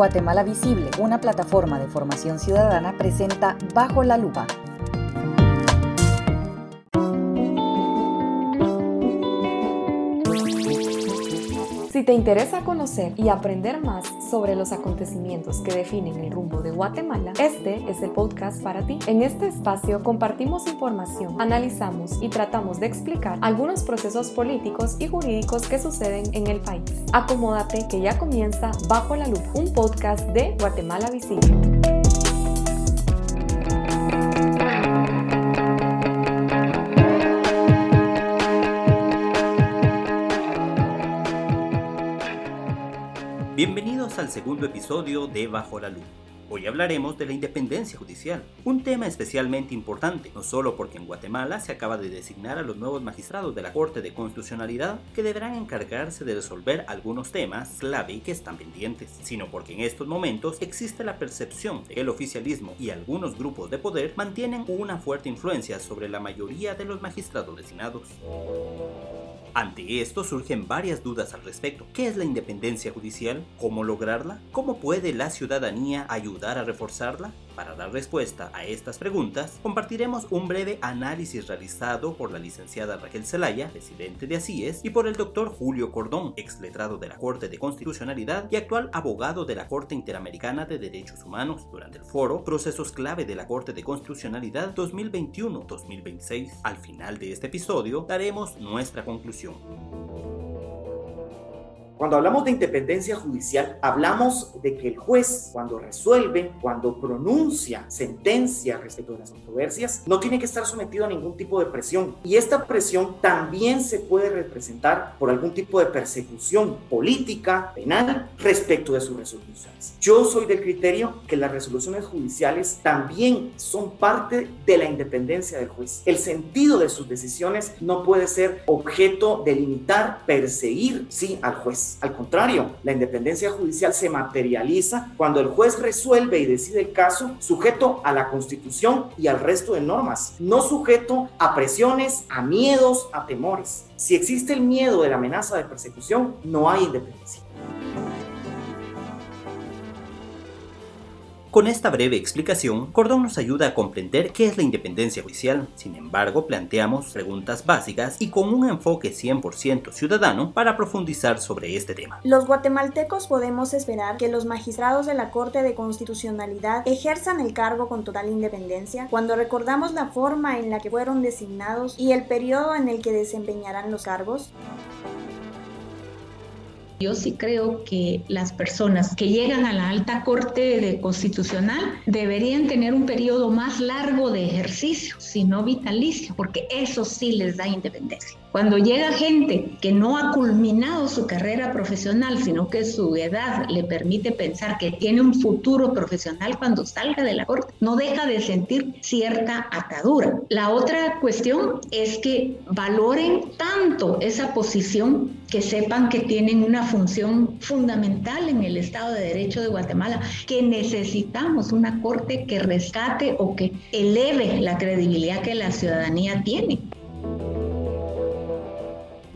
Guatemala Visible, una plataforma de formación ciudadana, presenta Bajo la Lupa. Si te interesa conocer y aprender más sobre los acontecimientos que definen el rumbo de Guatemala, este es el podcast para ti. En este espacio compartimos información, analizamos y tratamos de explicar algunos procesos políticos y jurídicos que suceden en el país. Acomódate que ya comienza Bajo la Luz, un podcast de Guatemala Visible. Al segundo episodio de Bajo la Luz. Hoy hablaremos de la independencia judicial, un tema especialmente importante, no solo porque en Guatemala se acaba de designar a los nuevos magistrados de la Corte de Constitucionalidad que deberán encargarse de resolver algunos temas clave que están pendientes, sino porque en estos momentos existe la percepción de que el oficialismo y algunos grupos de poder mantienen una fuerte influencia sobre la mayoría de los magistrados designados. Ante esto surgen varias dudas al respecto. ¿Qué es la independencia judicial? ¿Cómo lograrla? ¿Cómo puede la ciudadanía ayudar a reforzarla? Para dar respuesta a estas preguntas, compartiremos un breve análisis realizado por la licenciada Raquel Zelaya, presidente de ACIES, y por el doctor Julio Cordón, ex letrado de la Corte de Constitucionalidad y actual abogado de la Corte Interamericana de Derechos Humanos, durante el foro Procesos clave de la Corte de Constitucionalidad 2021-2026. Al final de este episodio daremos nuestra conclusión. Cuando hablamos de independencia judicial, hablamos de que el juez, cuando resuelve, cuando pronuncia sentencia respecto de las controversias, no tiene que estar sometido a ningún tipo de presión. Y esta presión también se puede representar por algún tipo de persecución política, penal, respecto de sus resoluciones. Yo soy del criterio que las resoluciones judiciales también son parte de la independencia del juez. El sentido de sus decisiones no puede ser objeto de limitar, perseguir, sí, al juez. Al contrario, la independencia judicial se materializa cuando el juez resuelve y decide el caso sujeto a la Constitución y al resto de normas, no sujeto a presiones, a miedos, a temores. Si existe el miedo de la amenaza de persecución, no hay independencia. Con esta breve explicación, Cordón nos ayuda a comprender qué es la independencia judicial. Sin embargo, planteamos preguntas básicas y con un enfoque 100% ciudadano para profundizar sobre este tema. Los guatemaltecos podemos esperar que los magistrados de la Corte de Constitucionalidad ejerzan el cargo con total independencia cuando recordamos la forma en la que fueron designados y el periodo en el que desempeñarán los cargos. Yo sí creo que las personas que llegan a la alta corte de constitucional deberían tener un periodo más largo de ejercicio, si no vitalicio, porque eso sí les da independencia. Cuando llega gente que no ha culminado su carrera profesional, sino que su edad le permite pensar que tiene un futuro profesional cuando salga de la corte, no deja de sentir cierta atadura. La otra cuestión es que valoren tanto esa posición que sepan que tienen una función fundamental en el Estado de Derecho de Guatemala, que necesitamos una corte que rescate o que eleve la credibilidad que la ciudadanía tiene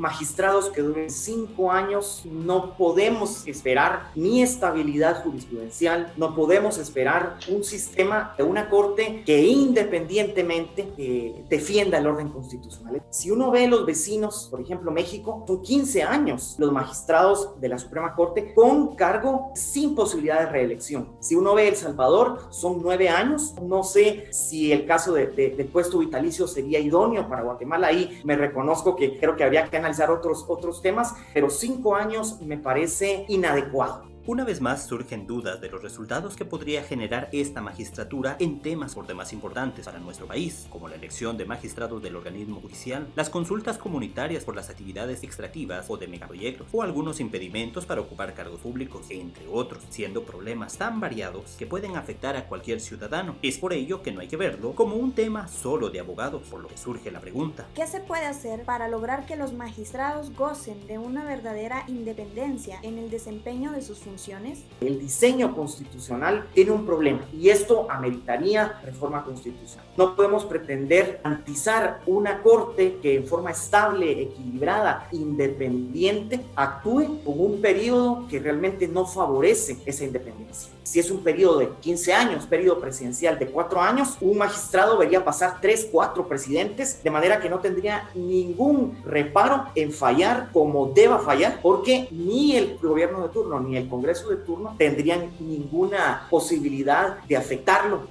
magistrados que duren cinco años, no podemos esperar ni estabilidad jurisprudencial, no podemos esperar un sistema de una corte que independientemente eh, defienda el orden constitucional. Si uno ve los vecinos, por ejemplo México, son 15 años los magistrados de la Suprema Corte con cargo sin posibilidad de reelección. Si uno ve El Salvador, son nueve años. No sé si el caso de, de puesto vitalicio sería idóneo para Guatemala. Ahí me reconozco que creo que habría que analizar otros, otros temas, pero cinco años me parece inadecuado. Una vez más surgen dudas de los resultados que podría generar esta magistratura en temas por demás importantes para nuestro país, como la elección de magistrados del organismo judicial, las consultas comunitarias por las actividades extractivas o de megaproyectos, o algunos impedimentos para ocupar cargos públicos, entre otros, siendo problemas tan variados que pueden afectar a cualquier ciudadano. Es por ello que no hay que verlo como un tema solo de abogados, por lo que surge la pregunta. ¿Qué se puede hacer para lograr que los magistrados gocen de una verdadera independencia en el desempeño de sus funciones? Funciones? El diseño constitucional tiene un problema y esto ameritaría reforma constitucional. No podemos pretender garantizar una corte que en forma estable, equilibrada, independiente, actúe con un periodo que realmente no favorece esa independencia. Si es un periodo de 15 años, periodo presidencial de 4 años, un magistrado vería pasar 3, 4 presidentes, de manera que no tendría ningún reparo en fallar como deba fallar, porque ni el gobierno de turno ni el Congreso de turno tendrían ninguna posibilidad de afectarlo.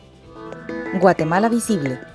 Guatemala Visible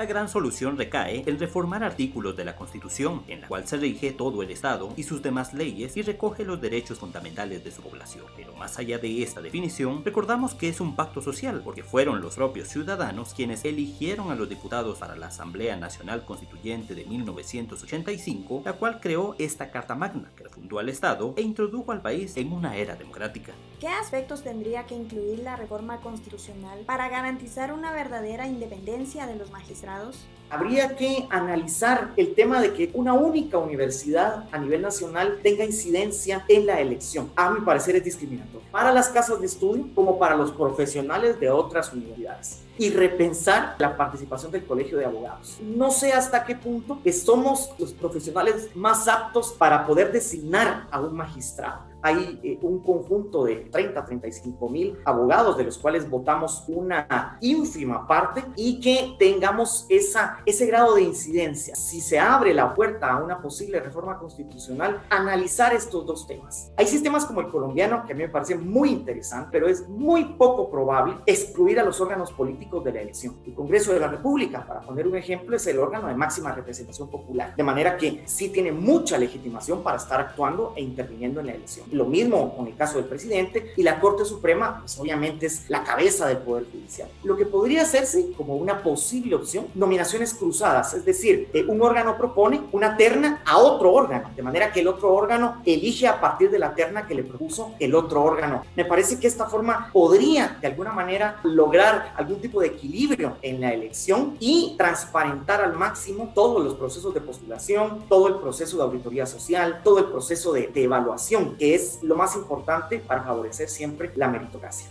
La gran solución recae en reformar artículos de la Constitución, en la cual se rige todo el Estado y sus demás leyes y recoge los derechos fundamentales de su población. Pero más allá de esta definición, recordamos que es un pacto social, porque fueron los propios ciudadanos quienes eligieron a los diputados para la Asamblea Nacional Constituyente de 1985, la cual creó esta Carta Magna, que refundó al Estado e introdujo al país en una era democrática. ¿Qué aspectos tendría que incluir la reforma constitucional para garantizar una verdadera independencia de los magistrados? Habría que analizar el tema de que una única universidad a nivel nacional tenga incidencia en la elección. A mi parecer es discriminatorio para las casas de estudio como para los profesionales de otras universidades y repensar la participación del Colegio de Abogados. No sé hasta qué punto somos los profesionales más aptos para poder designar a un magistrado hay eh, un conjunto de 30, 35 mil abogados, de los cuales votamos una ínfima parte, y que tengamos esa, ese grado de incidencia. Si se abre la puerta a una posible reforma constitucional, analizar estos dos temas. Hay sistemas como el colombiano, que a mí me parece muy interesante, pero es muy poco probable excluir a los órganos políticos de la elección. El Congreso de la República, para poner un ejemplo, es el órgano de máxima representación popular, de manera que sí tiene mucha legitimación para estar actuando e interviniendo en la elección. Lo mismo con el caso del presidente y la Corte Suprema, pues obviamente es la cabeza del Poder Judicial. Lo que podría hacerse como una posible opción, nominaciones cruzadas, es decir, eh, un órgano propone una terna a otro órgano, de manera que el otro órgano elige a partir de la terna que le propuso el otro órgano. Me parece que esta forma podría de alguna manera lograr algún tipo de equilibrio en la elección y transparentar al máximo todos los procesos de postulación, todo el proceso de auditoría social, todo el proceso de, de evaluación, que es lo más importante para favorecer siempre la meritocracia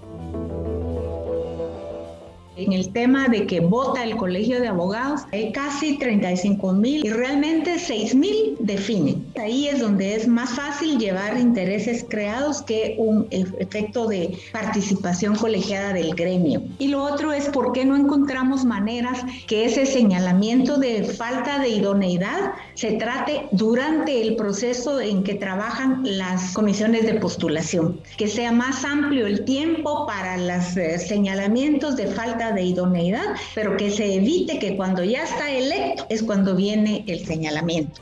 en el tema de que vota el Colegio de Abogados, hay casi 35 mil y realmente 6 mil definen. Ahí es donde es más fácil llevar intereses creados que un efecto de participación colegiada del gremio. Y lo otro es por qué no encontramos maneras que ese señalamiento de falta de idoneidad se trate durante el proceso en que trabajan las comisiones de postulación, que sea más amplio el tiempo para los eh, señalamientos de falta de idoneidad, pero que se evite que cuando ya está electo es cuando viene el señalamiento.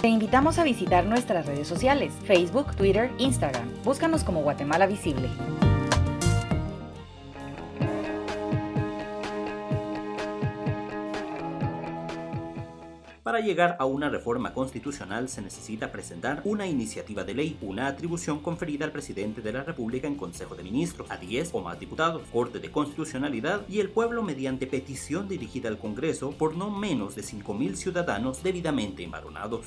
Te invitamos a visitar nuestras redes sociales, Facebook, Twitter, Instagram. Búscanos como Guatemala Visible. Para llegar a una reforma constitucional se necesita presentar una iniciativa de ley, una atribución conferida al presidente de la República en Consejo de Ministros, a 10 o más diputados, Corte de Constitucionalidad y el pueblo mediante petición dirigida al Congreso por no menos de 5.000 ciudadanos debidamente embaronados.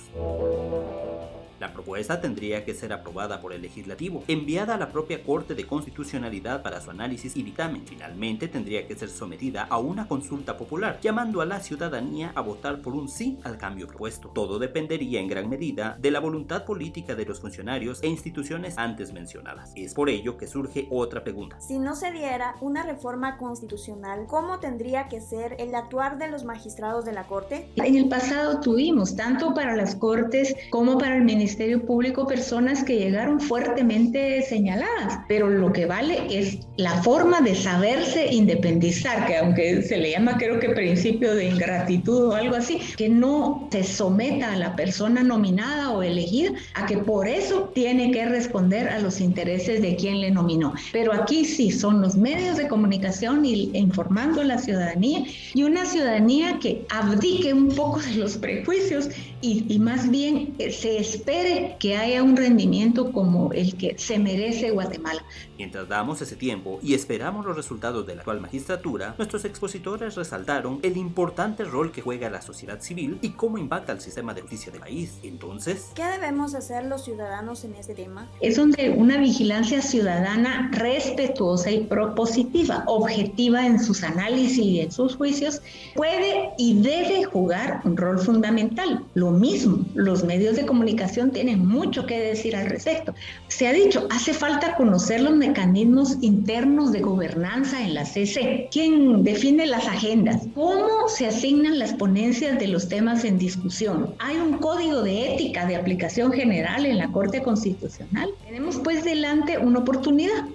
La propuesta tendría que ser aprobada por el legislativo, enviada a la propia Corte de Constitucionalidad para su análisis y dictamen. Finalmente tendría que ser sometida a una consulta popular, llamando a la ciudadanía a votar por un sí al cambio propuesto. Todo dependería en gran medida de la voluntad política de los funcionarios e instituciones antes mencionadas. Es por ello que surge otra pregunta. Si no se diera una reforma constitucional, ¿cómo tendría que ser el actuar de los magistrados de la Corte? En el pasado tuvimos, tanto para las Cortes como para el Ministerio Ministerio Público personas que llegaron fuertemente señaladas, pero lo que vale es la forma de saberse independizar, que aunque se le llama creo que principio de ingratitud o algo así, que no se someta a la persona nominada o elegida a que por eso tiene que responder a los intereses de quien le nominó. Pero aquí sí son los medios de comunicación y informando a la ciudadanía y una ciudadanía que abdique un poco de los prejuicios y, y más bien se espera espere que haya un rendimiento como el que se merece Guatemala. Mientras damos ese tiempo y esperamos los resultados de la actual magistratura, nuestros expositores resaltaron el importante rol que juega la sociedad civil y cómo impacta el sistema de justicia del país. Entonces, ¿qué debemos hacer los ciudadanos en este tema? Es donde una vigilancia ciudadana respetuosa y propositiva, objetiva en sus análisis y en sus juicios, puede y debe jugar un rol fundamental. Lo mismo, los medios de comunicación tienen mucho que decir al respecto. Se ha dicho, hace falta conocer los mecanismos internos de gobernanza en la CC. ¿Quién define las agendas? ¿Cómo se asignan las ponencias de los temas en discusión? ¿Hay un código de ética de aplicación general en la Corte Constitucional? Tenemos pues delante una oportunidad.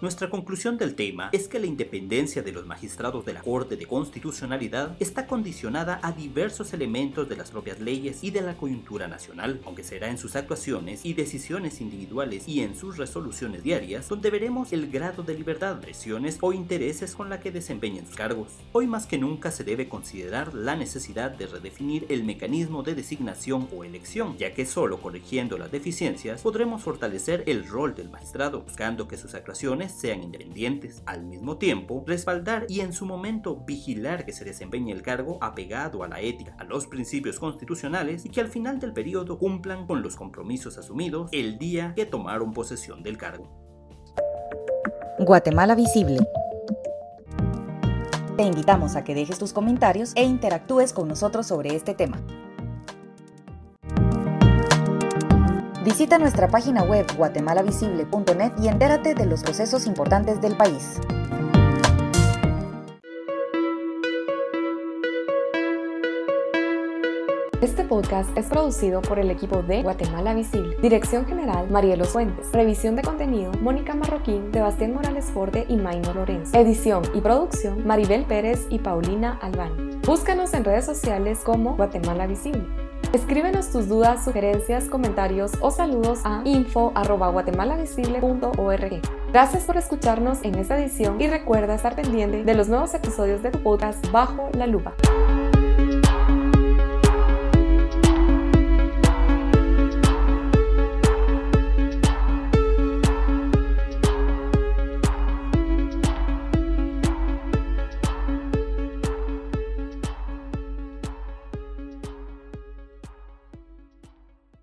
Nuestra conclusión del tema es que la independencia de los magistrados de la Corte de Constitucionalidad está condicionada a diversos elementos de las propias leyes y de la coyuntura nacional, aunque será en sus actuaciones y decisiones individuales y en sus resoluciones diarias donde veremos el grado de libertad, presiones o intereses con la que desempeñan sus cargos. Hoy más que nunca se debe considerar la necesidad de redefinir el mecanismo de designación o elección, ya que solo corrigiendo las deficiencias podremos fortalecer el rol del magistrado, buscando que sus actuaciones sean independientes. Al mismo tiempo, respaldar y en su momento vigilar que se desempeñe el cargo apegado a la ética, a los principios constitucionales y que al final del periodo cumplan con los compromisos asumidos el día que tomaron posesión del cargo. Guatemala Visible. Te invitamos a que dejes tus comentarios e interactúes con nosotros sobre este tema. Visita nuestra página web guatemalavisible.net y entérate de los procesos importantes del país. Este podcast es producido por el equipo de Guatemala Visible. Dirección General, Marielo Fuentes. Revisión de contenido, Mónica Marroquín, Sebastián Morales Forte y Maino Lorenzo. Edición y producción, Maribel Pérez y Paulina Albani. Búscanos en redes sociales como Guatemala Visible. Escríbenos tus dudas, sugerencias, comentarios o saludos a info.guatemalavisible.org. Gracias por escucharnos en esta edición y recuerda estar pendiente de los nuevos episodios de tu podcast Bajo la Lupa.